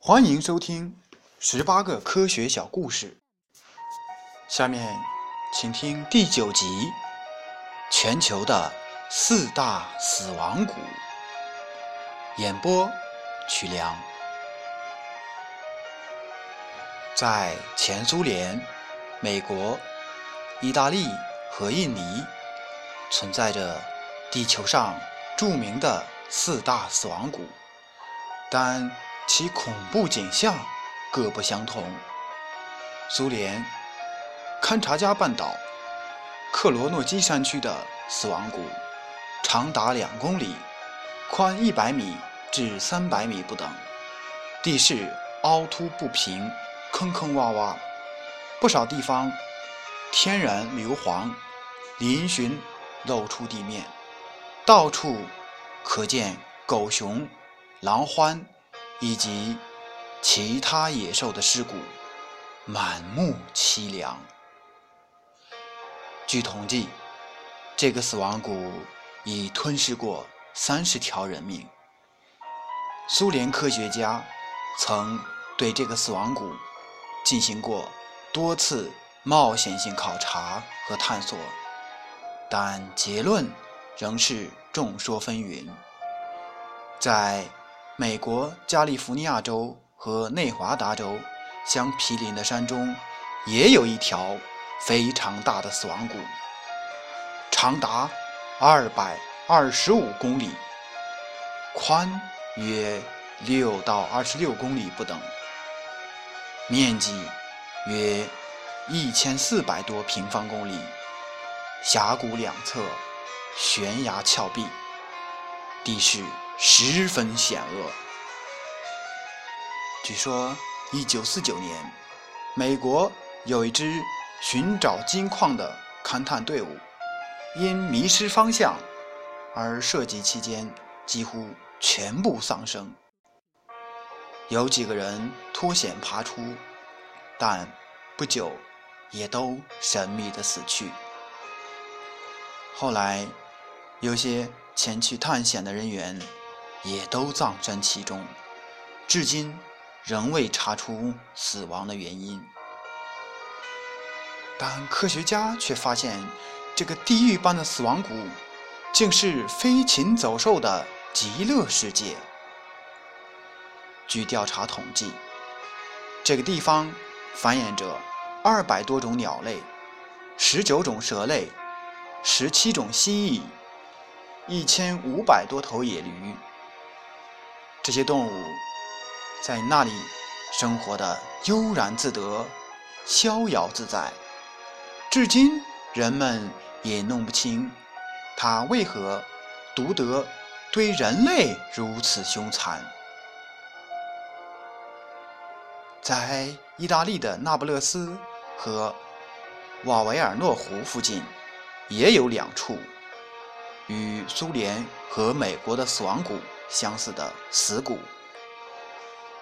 欢迎收听十八个科学小故事。下面请听第九集：全球的四大死亡谷。演播：曲良。在前苏联、美国、意大利和印尼，存在着地球上著名的四大死亡谷，但。其恐怖景象各不相同。苏联勘察加半岛克罗诺基山区的死亡谷，长达两公里，宽一百米至三百米不等，地势凹凸不平，坑坑洼洼，不少地方天然硫磺嶙峋露出地面，到处可见狗熊、狼獾。以及其他野兽的尸骨，满目凄凉。据统计，这个死亡谷已吞噬过三十条人命。苏联科学家曾对这个死亡谷进行过多次冒险性考察和探索，但结论仍是众说纷纭。在美国加利福尼亚州和内华达州相毗邻的山中，也有一条非常大的死亡谷，长达二百二十五公里，宽约六到二十六公里不等，面积约一千四百多平方公里，峡谷两侧悬崖峭壁，地势。十分险恶。据说，一九四九年，美国有一支寻找金矿的勘探队伍，因迷失方向而涉及期间几乎全部丧生。有几个人脱险爬出，但不久也都神秘的死去。后来，有些前去探险的人员。也都葬身其中，至今仍未查出死亡的原因。但科学家却发现，这个地狱般的死亡谷，竟是飞禽走兽的极乐世界。据调查统计，这个地方繁衍着二百多种鸟类、十九种蛇类、十七种蜥蜴、一千五百多头野驴。这些动物在那里生活的悠然自得、逍遥自在，至今人们也弄不清它为何独得对人类如此凶残。在意大利的那不勒斯和瓦维尔诺湖附近，也有两处与苏联和美国的死亡谷。相似的死谷，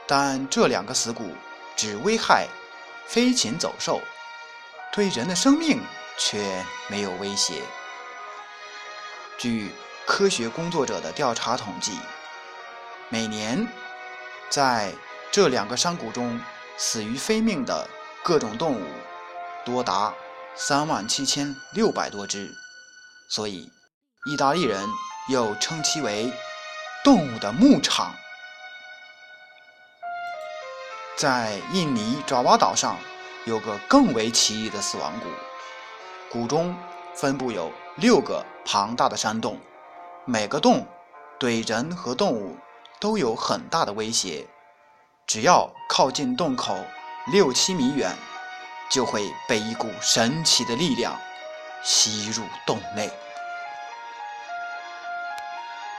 但这两个死谷只危害飞禽走兽，对人的生命却没有威胁。据科学工作者的调查统计，每年在这两个山谷中死于非命的各种动物多达三万七千六百多只，所以意大利人又称其为。动物的牧场，在印尼爪哇岛上有个更为奇异的死亡谷，谷中分布有六个庞大的山洞，每个洞对人和动物都有很大的威胁，只要靠近洞口六七米远，就会被一股神奇的力量吸入洞内。